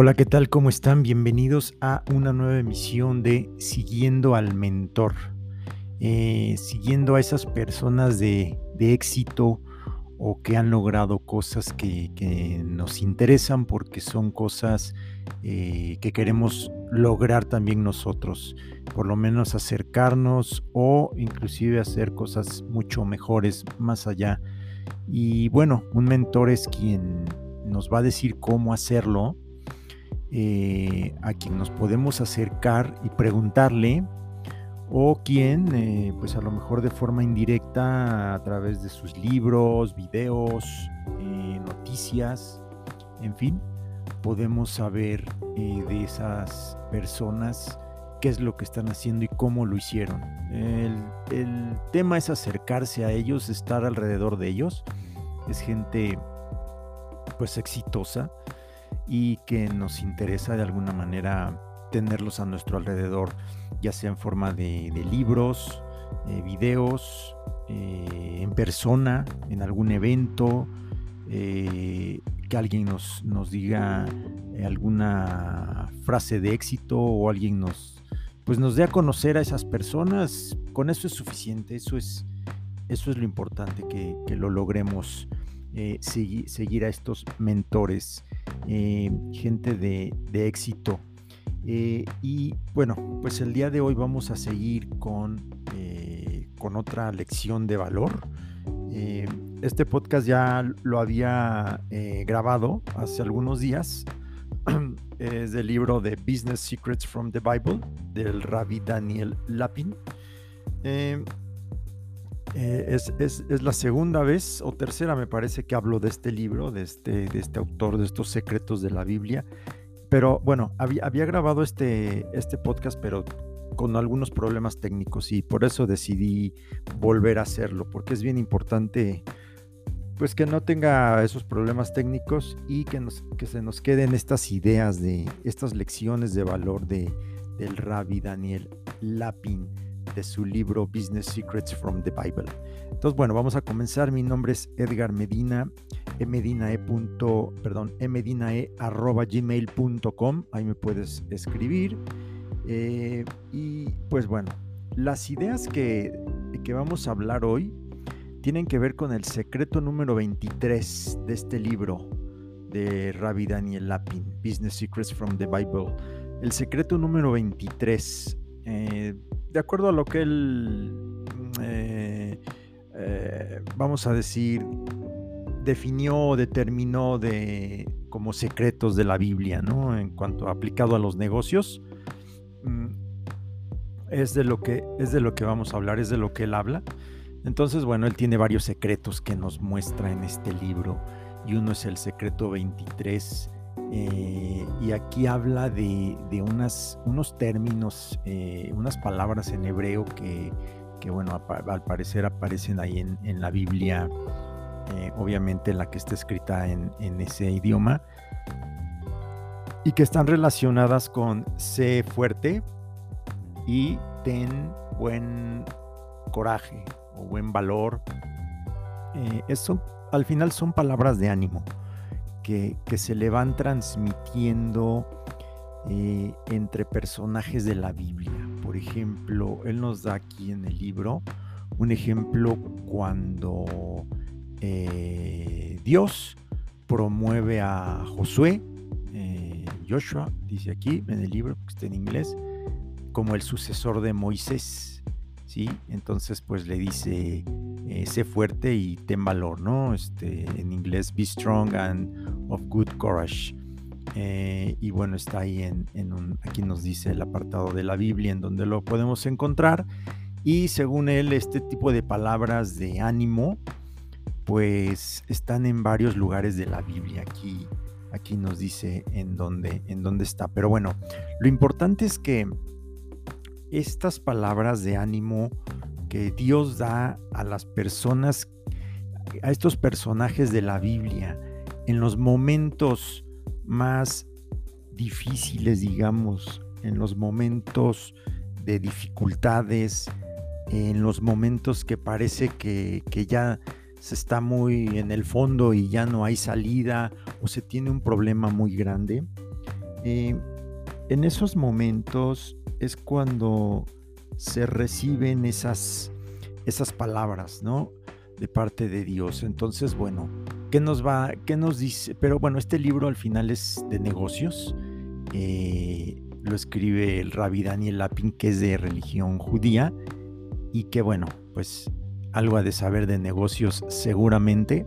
Hola, ¿qué tal? ¿Cómo están? Bienvenidos a una nueva emisión de Siguiendo al Mentor. Eh, siguiendo a esas personas de, éxito o que han logrado cosas que, nos interesan porque son cosas eh, que queremos lograr también nosotros. Por lo menos acercarnos o inclusive hacer cosas mucho mejores más allá. Y bueno, un mentor es quien nos va a decir cómo hacerlo eh, a quien nos podemos acercar y preguntarle, o quien, eh, pues a lo mejor de forma indirecta, a través de sus libros, videos, eh, noticias, en fin, podemos saber de esas personas qué es lo que están haciendo y cómo lo hicieron. El, el, tema es acercarse a ellos, estar alrededor de ellos. Es gente pues exitosa, y que nos interesa de alguna manera tenerlos a nuestro alrededor, ya sea en forma de, libros, eh, videos, eh, en persona, en algún evento, eh, que alguien nos, nos diga alguna frase de éxito o alguien nos, pues nos dé a conocer a esas personas, con eso es suficiente, eso es, eso es lo importante, que, lo logremos seguir, seguir a estos mentores. Eh, gente de, éxito. Eh, y bueno, pues el día de hoy vamos a seguir con, eh, con otra lección de valor. este podcast ya lo había grabado hace algunos días. es del libro de Business Secrets from the Bible del rabbi Daniel Lapin. Eh, es, la segunda vez o tercera, me parece, que hablo de este libro, de este, de este autor, de estos secretos de la Biblia. Pero bueno, había, grabado este, este podcast, pero con algunos problemas técnicos y por eso decidí volver a hacerlo, porque es bien importante pues que no tenga esos problemas técnicos y que, nos, se nos queden estas ideas de estas lecciones de valor de, del rabbi Daniel Lapin de su libro Business Secrets from the Bible. Entonces, bueno, vamos a comenzar. Mi nombre es Edgar Medina, emedinae. Perdón, emedinae arroba gmail.com. Ahí me puedes escribir. Eh, y pues bueno, las ideas que, que vamos a hablar hoy tienen que ver con el secreto número 23 de este libro de Rabbi Daniel Lapin, Business Secrets from the Bible. El secreto número 23 eh, de acuerdo a lo que él, mm, eh, eh, vamos a decir, definió, determinó de, como secretos de la Biblia, ¿no? En cuanto aplicado a los negocios, mm, es de lo que es de lo que vamos a hablar, es de lo que él habla. Entonces, bueno, él tiene varios secretos que nos muestra en este libro y uno es el secreto 23 eh, y aquí habla de, unos términos, eh, unas palabras en hebreo que, bueno, al parecer aparecen ahí en, la Biblia, eh, obviamente la que está escrita en, ese idioma, y que están relacionadas con sé fuerte y ten buen coraje o buen valor. eso al final son palabras de ánimo que, se le van transmitiendo eh, entre personajes de la Biblia. Por ejemplo, él nos da aquí en el libro un ejemplo cuando eh, Dios promueve a Josué, eh, Joshua, dice aquí en el libro, que está en inglés, como el sucesor de Moisés. ¿sí? Entonces, pues le dice, sé fuerte y ten valor, ¿no? Este, en inglés, be strong and of Good Courage. Eh, y bueno, está ahí en, un, aquí nos dice el apartado de la Biblia en donde lo podemos encontrar. Y según él, este tipo de palabras de ánimo, pues están en varios lugares de la Biblia. Aquí, aquí nos dice en dónde, en dónde está. Pero bueno, lo importante es que estas palabras de ánimo que Dios da a las personas, a estos personajes de la Biblia, en los momentos más difíciles, digamos, en los momentos de dificultades, en los momentos que parece que, ya se está muy en el fondo y ya no hay salida o se tiene un problema muy grande, en esos momentos es cuando se reciben esas, esas palabras, ¿no? De parte de Dios. Entonces, bueno, ¿qué nos va, qué nos dice? Pero bueno, este libro al final es de negocios. Eh, lo escribe el rabbi Daniel Lapin, que es de religión judía, y que bueno, pues algo ha de saber de negocios seguramente.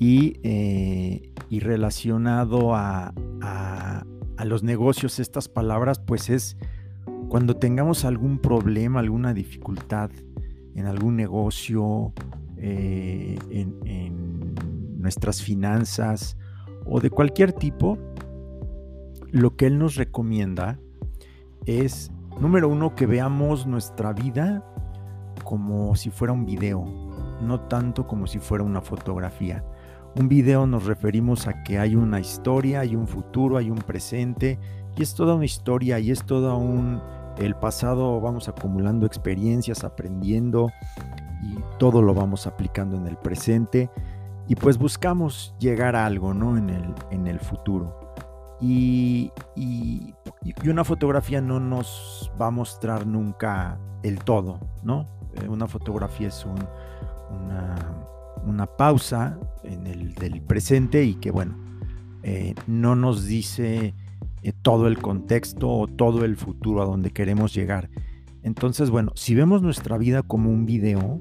Y, eh, y relacionado a, a los negocios, estas palabras, pues es cuando tengamos algún problema, alguna dificultad en algún negocio, eh, en, nuestras finanzas o de cualquier tipo, lo que Él nos recomienda es, número uno, que veamos nuestra vida como si fuera un video, no tanto como si fuera una fotografía. Un video nos referimos a que hay una historia, hay un futuro, hay un presente, y es toda una historia, y es todo un el pasado vamos acumulando experiencias, aprendiendo y todo lo vamos aplicando en el presente y pues buscamos llegar a algo, ¿no? En el, en el futuro. Y, y, una fotografía no nos va a mostrar nunca el todo, ¿no? Eh, una fotografía es un, una, pausa en el del presente y que, bueno, eh, no nos dice eh, todo el contexto o todo el futuro a donde queremos llegar. Entonces, bueno, si vemos nuestra vida como un video,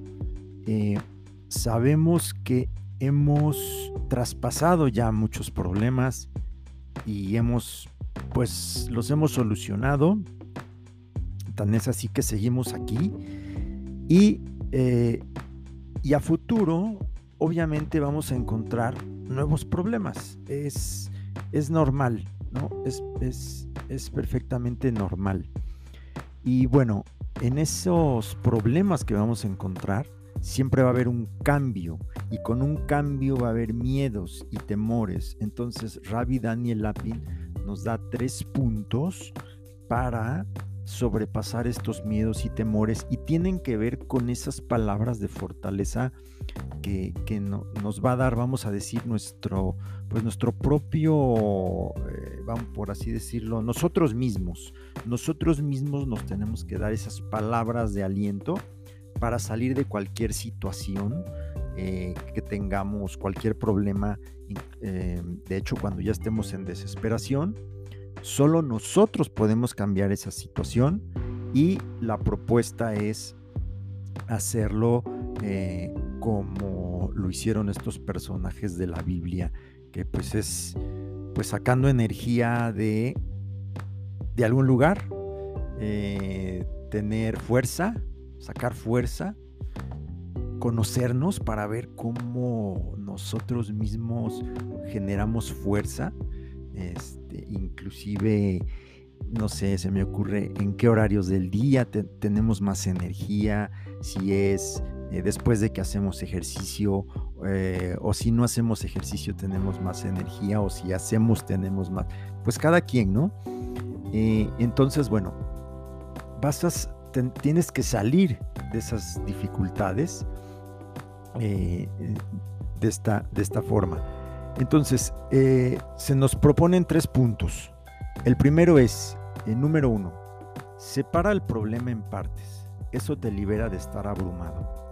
eh, sabemos que hemos traspasado ya muchos problemas y hemos, pues, los hemos solucionado. Tan es así que seguimos aquí. Y, eh, y a futuro, obviamente, vamos a encontrar nuevos problemas. Es, es normal. ¿No? Es, es, perfectamente normal. Y bueno, en esos problemas que vamos a encontrar, siempre va a haber un cambio y con un cambio va a haber miedos y temores. Entonces, Rabbi Daniel Lapin nos da tres puntos para sobrepasar estos miedos y temores y tienen que ver con esas palabras de fortaleza que, nos va a dar, vamos a decir, nuestro, pues nuestro propio, eh, vamos por así decirlo, nosotros mismos. Nosotros mismos nos tenemos que dar esas palabras de aliento para salir de cualquier situación eh, que tengamos, cualquier problema. Eh, de hecho, cuando ya estemos en desesperación, Solo nosotros podemos cambiar esa situación y la propuesta es hacerlo como lo hicieron estos personajes de la Biblia, que pues es pues sacando energía de, de algún lugar, eh, tener fuerza, sacar fuerza, conocernos para ver cómo nosotros mismos generamos fuerza este, inclusive, no sé, se me ocurre en qué horarios del día tenemos más energía, si es eh, después de que hacemos ejercicio eh, o si no hacemos ejercicio tenemos más energía o si hacemos tenemos más, pues cada quien, ¿no? Eh, entonces, bueno, vas tienes que salir de esas dificultades de, esta, de esta forma. Entonces, se nos proponen tres puntos. El primero es, número uno, separa el problema en partes. Eso te libera de estar abrumado,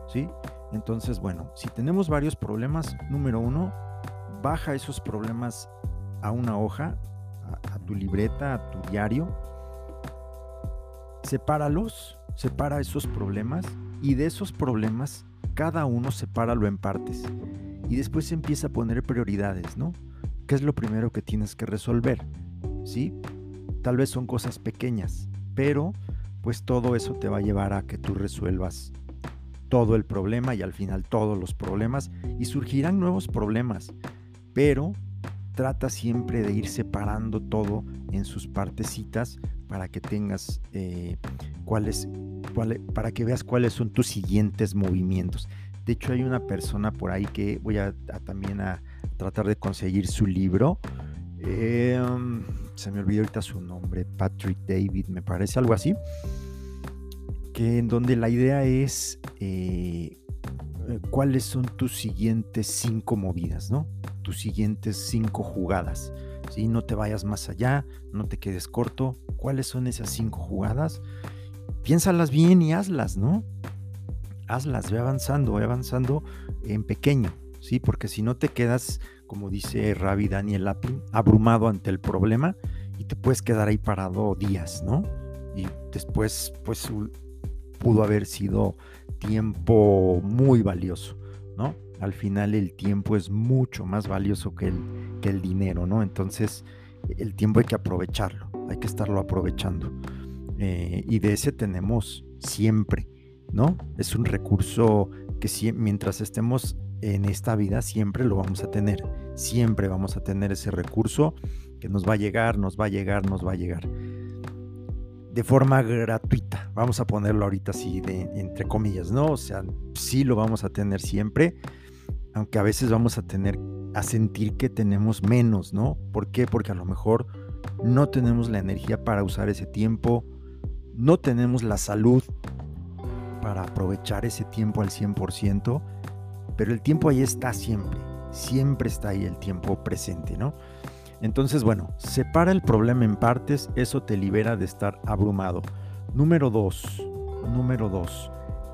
Entonces, bueno, si tenemos varios problemas, número uno, baja esos problemas a una hoja, a, a tu libreta, a tu diario. Sepáralos, separa esos problemas y de esos problemas, cada uno sepáralo en partes y después empieza a poner prioridades, ¿no? ¿Qué es lo primero que tienes que resolver? ¿Sí? Tal vez son cosas pequeñas, pero pues todo eso te va a llevar a que tú resuelvas todo el problema y al final todos los problemas y surgirán nuevos problemas, pero trata siempre de ir separando todo en sus partecitas para que tengas eh, cuáles, para que veas cuáles son tus siguientes movimientos. De hecho, hay una persona por ahí que voy a, también a tratar de conseguir su libro. Em, se me olvidó ahorita su nombre, Patrick David, me parece, algo así. Que en donde la idea es eh, eh, cuáles son tus siguientes cinco movidas, ¿no? Tus siguientes cinco jugadas. ¿sí? No te vayas más allá, no te quedes corto. ¿Cuáles son esas cinco jugadas? Piénsalas bien y hazlas, ¿no? Hazlas, ve avanzando, ve avanzando en pequeño, ¿sí? Porque si no te quedas, como dice Rabbi Daniel Lapin, abrumado ante el problema y te puedes quedar ahí parado días, ¿no? Y después, pues, pudo haber sido tiempo muy valioso, ¿no? Al final el tiempo es mucho más valioso que el, que el dinero, ¿no? Entonces el tiempo hay que aprovecharlo, hay que estarlo aprovechando. Eh, y de ese tenemos siempre, ¿no? Es un recurso que mientras estemos en esta vida siempre lo vamos a tener, siempre vamos a tener ese recurso que nos va a llegar, nos va a llegar, nos va a llegar de forma gratuita. Vamos a ponerlo ahorita así, de, entre comillas, ¿no? O sea, sí lo vamos a tener siempre, aunque a veces vamos a tener a sentir que tenemos menos, ¿no? ¿Por qué? Porque a lo mejor no tenemos la energía para usar ese tiempo, no tenemos la salud para aprovechar ese tiempo al 100%, pero el tiempo ahí está siempre, siempre está ahí el tiempo presente, ¿no? Entonces, bueno, separa el problema en partes, eso te libera de estar abrumado. Número dos, número dos,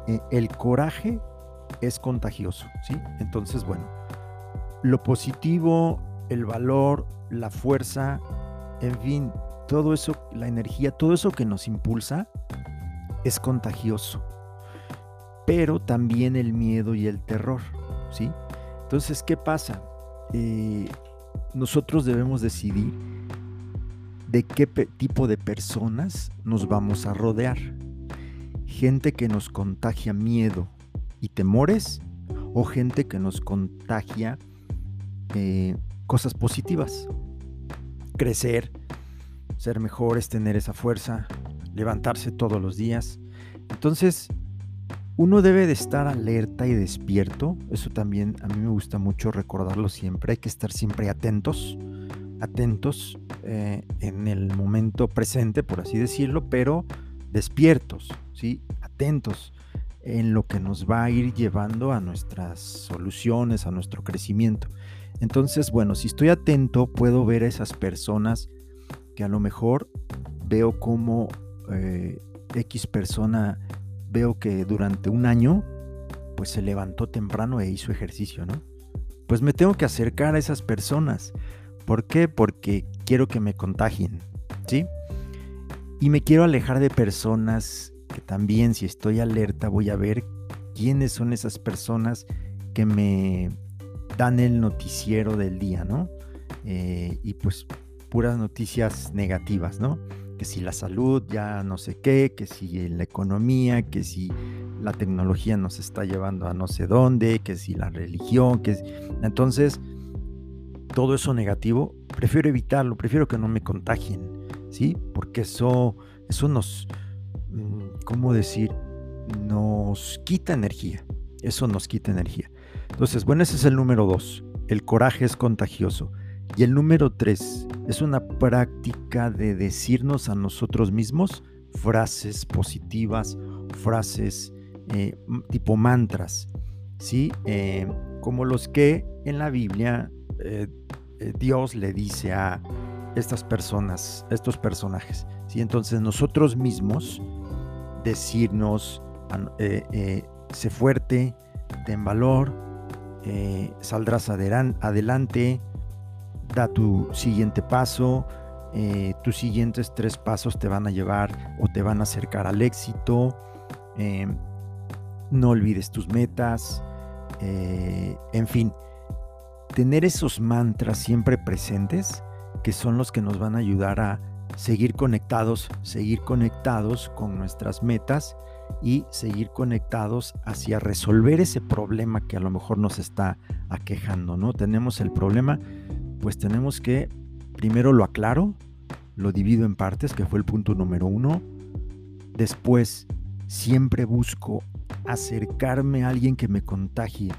eh, el coraje es contagioso, ¿sí? Entonces, bueno, lo positivo, el valor, la fuerza, en fin, todo eso, la energía, todo eso que nos impulsa es contagioso. Pero también el miedo y el terror, ¿sí? Entonces, ¿qué pasa? Eh, nosotros debemos decidir de qué tipo de personas nos vamos a rodear. Gente que nos contagia miedo y temores o gente que nos contagia eh, cosas positivas. Crecer, ser mejores, tener esa fuerza, levantarse todos los días. Entonces, uno debe de estar alerta y despierto. Eso también a mí me gusta mucho recordarlo siempre. Hay que estar siempre atentos, atentos eh, en el momento presente, por así decirlo, pero despiertos, ¿sí? Atentos en lo que nos va a ir llevando a nuestras soluciones, a nuestro crecimiento. Entonces, bueno, si estoy atento, puedo ver a esas personas que a lo mejor veo como eh, X persona veo que durante un año, pues se levantó temprano e hizo ejercicio, ¿no? Pues me tengo que acercar a esas personas. ¿Por qué? Porque quiero que me contagien, ¿sí? Y me quiero alejar de personas que también, si estoy alerta, voy a ver quiénes son esas personas que me dan el noticiero del día, ¿no? Eh, y pues puras noticias negativas, ¿no? Que si la salud ya no sé qué, que si la economía, que si la tecnología nos está llevando a no sé dónde, que si la religión, que entonces todo eso negativo, prefiero evitarlo, prefiero que no me contagien, ¿sí? Porque eso eso nos mm, ¿cómo decir? nos quita energía. Eso nos quita energía. Entonces, bueno, ese es el número dos. El coraje es contagioso. Y el número tres es una práctica de decirnos a nosotros mismos frases positivas, frases eh, tipo mantras, ¿sí? Eh, como los que en la Biblia eh, Dios le dice a estas personas, estos personajes, ¿sí? Entonces nosotros mismos decirnos, sé fuerte, ten valor, saldrás adelante, da tu siguiente paso, eh, tus siguientes tres pasos te van a llevar o te van a acercar al éxito, eh, no olvides tus metas, eh, en fin, tener esos mantras siempre presentes que son los que nos van a ayudar a seguir conectados, seguir conectados con nuestras metas y seguir conectados hacia resolver ese problema que a lo mejor nos está aquejando, ¿no? Tenemos el problema, pues tenemos que, primero lo aclaro, lo divido en partes, que fue el punto número uno. Después, siempre busco acercarme a alguien que me contagie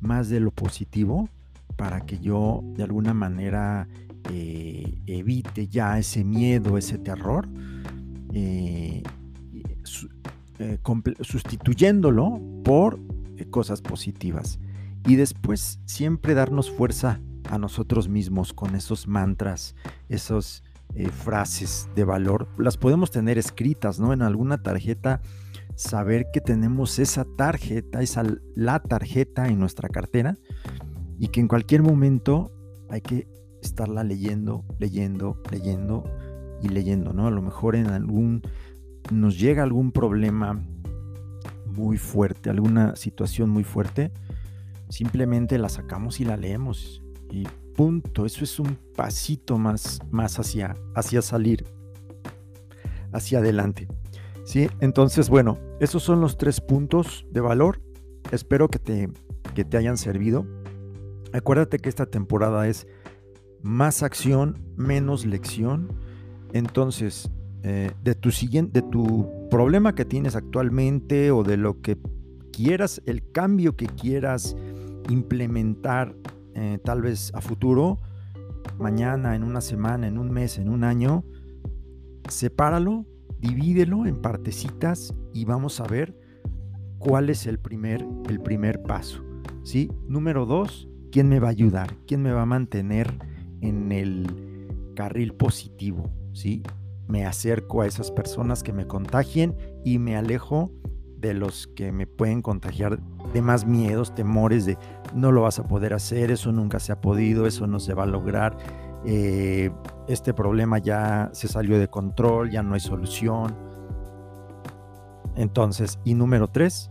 más de lo positivo para que yo de alguna manera eh, evite ya ese miedo, ese terror, eh, eh, sustituyéndolo por cosas positivas. Y después siempre darnos fuerza a nosotros mismos con esos mantras, esas eh, frases de valor. Las podemos tener escritas, ¿no? En alguna tarjeta, saber que tenemos esa tarjeta, esa la tarjeta en nuestra cartera y que en cualquier momento hay que estarla leyendo, leyendo, leyendo y leyendo, ¿no? A lo mejor en algún nos llega algún problema muy fuerte, alguna situación muy fuerte, simplemente la sacamos y la leemos y punto. Eso es un pasito más, más hacia, hacia salir, hacia adelante. ¿Sí? Entonces, bueno, esos son los tres puntos de valor. Espero que te, que te hayan servido. Acuérdate que esta temporada es más acción, menos lección. Entonces, eh, de, tu siguiente, de tu problema que tienes actualmente o de lo que quieras, el cambio que quieras implementar eh, tal vez a futuro, mañana, en una semana, en un mes, en un año, sepáralo, divídelo en partecitas y vamos a ver cuál es el primer, el primer paso. ¿sí? Número dos, ¿quién me va a ayudar? ¿Quién me va a mantener en el carril positivo? ¿sí? Me acerco a esas personas que me contagien y me alejo de los que me pueden contagiar de más miedos, temores de no lo vas a poder hacer, eso nunca se ha podido, eso no se va a lograr, eh, este problema ya se salió de control, ya no hay solución. Entonces, y número tres,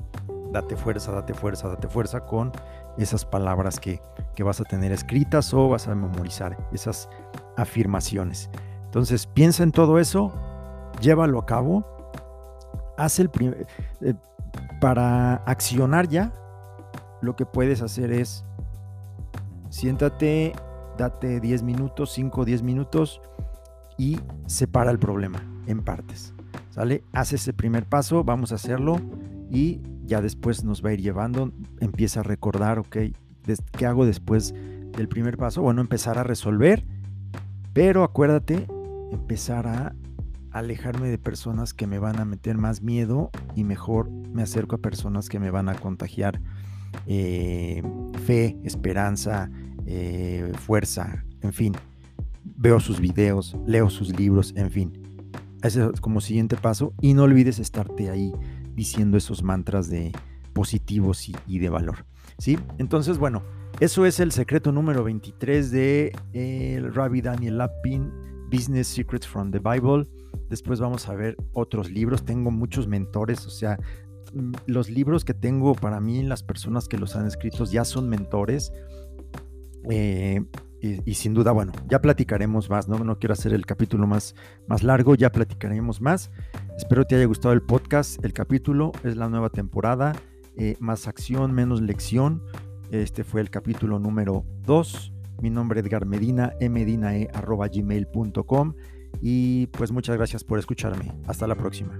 date fuerza, date fuerza, date fuerza con esas palabras que, que vas a tener escritas o vas a memorizar, esas afirmaciones. Entonces, piensa en todo eso, llévalo a cabo, haz el primer... Eh, para accionar ya, lo que puedes hacer es siéntate, date 10 minutos, 5 o 10 minutos y separa el problema en partes. ¿Sale? Haz ese primer paso, vamos a hacerlo y ya después nos va a ir llevando. Empieza a recordar, ok, ¿qué hago después del primer paso? Bueno, empezar a resolver, pero acuérdate, empezar a alejarme de personas que me van a meter más miedo y mejor me acerco a personas que me van a contagiar eh, fe, esperanza, eh, fuerza, en fin. Veo sus videos, leo sus libros, en fin. Ese es como siguiente paso. Y no olvides estarte ahí diciendo esos mantras de positivos y, de valor. ¿Sí? Entonces, bueno, eso es el secreto número 23 de el Rabbi Daniel Lapin, Business Secrets from the Bible. Después vamos a ver otros libros. Tengo muchos mentores, o sea, mm, los libros que tengo para mí, las personas que los han escrito ya son mentores. Eh, y, sin duda, bueno, ya platicaremos más, ¿no? No quiero hacer el capítulo más, más largo, ya platicaremos más. Espero te haya gustado el podcast, el capítulo, es la nueva temporada, eh, más acción, menos lección. Este fue el capítulo número 2. Mi nombre es Edgar Medina, gmail.com y pues muchas gracias por escucharme. Hasta la próxima.